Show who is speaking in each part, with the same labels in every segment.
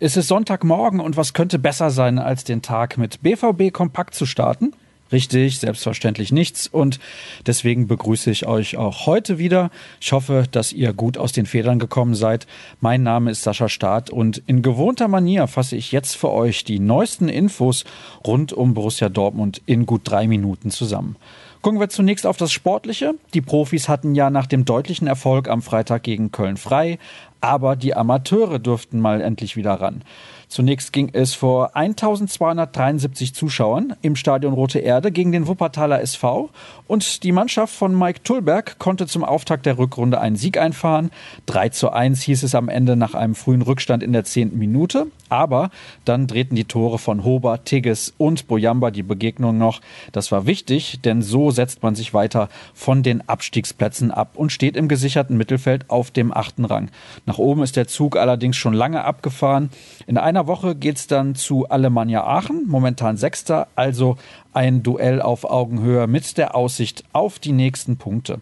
Speaker 1: Es ist Sonntagmorgen und was könnte besser sein, als den Tag mit BVB Kompakt zu starten? Richtig, selbstverständlich nichts und deswegen begrüße ich euch auch heute wieder. Ich hoffe, dass ihr gut aus den Federn gekommen seid. Mein Name ist Sascha Staat und in gewohnter Manier fasse ich jetzt für euch die neuesten Infos rund um Borussia Dortmund in gut drei Minuten zusammen. Gucken wir zunächst auf das Sportliche. Die Profis hatten ja nach dem deutlichen Erfolg am Freitag gegen Köln frei, aber die Amateure durften mal endlich wieder ran. Zunächst ging es vor 1273 Zuschauern im Stadion Rote Erde gegen den Wuppertaler SV und die Mannschaft von Mike Tullberg konnte zum Auftakt der Rückrunde einen Sieg einfahren. 3 zu 1 hieß es am Ende nach einem frühen Rückstand in der zehnten Minute, aber dann drehten die Tore von Hober, Tigges und Boyamba die Begegnung noch. Das war wichtig, denn so setzt man sich weiter von den Abstiegsplätzen ab und steht im gesicherten Mittelfeld auf dem achten Rang. Nach oben ist der Zug allerdings schon lange abgefahren. In einer Woche geht es dann zu Alemannia Aachen, momentan Sechster, also ein Duell auf Augenhöhe mit der Aussicht auf die nächsten Punkte.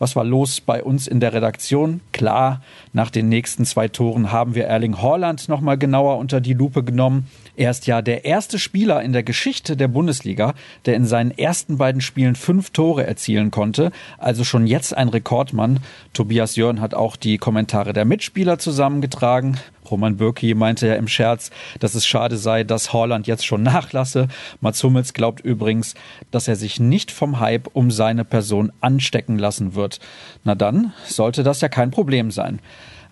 Speaker 1: Was war los bei uns in der Redaktion? Klar, nach den nächsten zwei Toren haben wir Erling Haaland nochmal genauer unter die Lupe genommen. Er ist ja der erste Spieler in der Geschichte der Bundesliga, der in seinen ersten beiden Spielen fünf Tore erzielen konnte. Also schon jetzt ein Rekordmann. Tobias Jörn hat auch die Kommentare der Mitspieler zusammengetragen. Roman Bürki meinte ja im Scherz, dass es schade sei, dass Haaland jetzt schon nachlasse. Mats Hummels glaubt übrigens, dass er sich nicht vom Hype um seine Person anstecken lassen wird. Na dann sollte das ja kein Problem sein.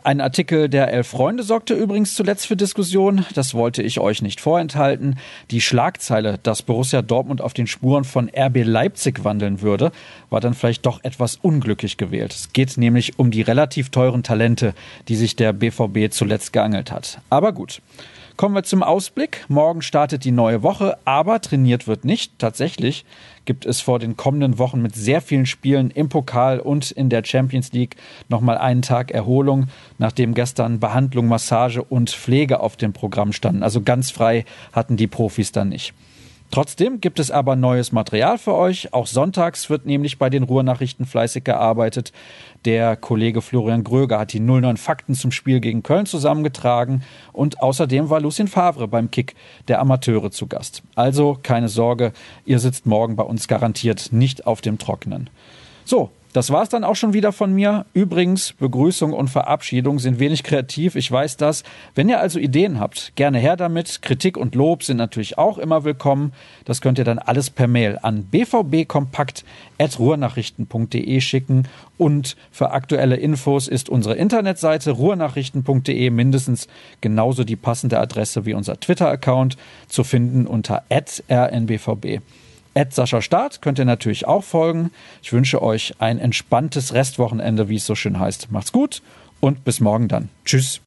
Speaker 1: Ein Artikel der Elf Freunde sorgte übrigens zuletzt für Diskussion. Das wollte ich euch nicht vorenthalten. Die Schlagzeile, dass Borussia Dortmund auf den Spuren von RB Leipzig wandeln würde, war dann vielleicht doch etwas unglücklich gewählt. Es geht nämlich um die relativ teuren Talente, die sich der BVB zuletzt geangelt hat. Aber gut. Kommen wir zum Ausblick. Morgen startet die neue Woche, aber trainiert wird nicht. Tatsächlich gibt es vor den kommenden Wochen mit sehr vielen Spielen im Pokal und in der Champions League nochmal einen Tag Erholung, nachdem gestern Behandlung, Massage und Pflege auf dem Programm standen. Also ganz frei hatten die Profis dann nicht. Trotzdem gibt es aber neues Material für euch. Auch sonntags wird nämlich bei den Ruhrnachrichten fleißig gearbeitet. Der Kollege Florian Gröger hat die 09 Fakten zum Spiel gegen Köln zusammengetragen und außerdem war Lucien Favre beim Kick der Amateure zu Gast. Also keine Sorge, ihr sitzt morgen bei uns garantiert nicht auf dem Trockenen. So, das war es dann auch schon wieder von mir. Übrigens, Begrüßung und Verabschiedung sind wenig kreativ, ich weiß das. Wenn ihr also Ideen habt, gerne her damit. Kritik und Lob sind natürlich auch immer willkommen. Das könnt ihr dann alles per Mail an bvbkompakt.ruhrnachrichten.de schicken. Und für aktuelle Infos ist unsere Internetseite ruhrnachrichten.de mindestens genauso die passende Adresse wie unser Twitter-Account zu finden unter rnbvb. Ed Sascha Start könnt ihr natürlich auch folgen. Ich wünsche euch ein entspanntes Restwochenende, wie es so schön heißt. Macht's gut und bis morgen dann. Tschüss.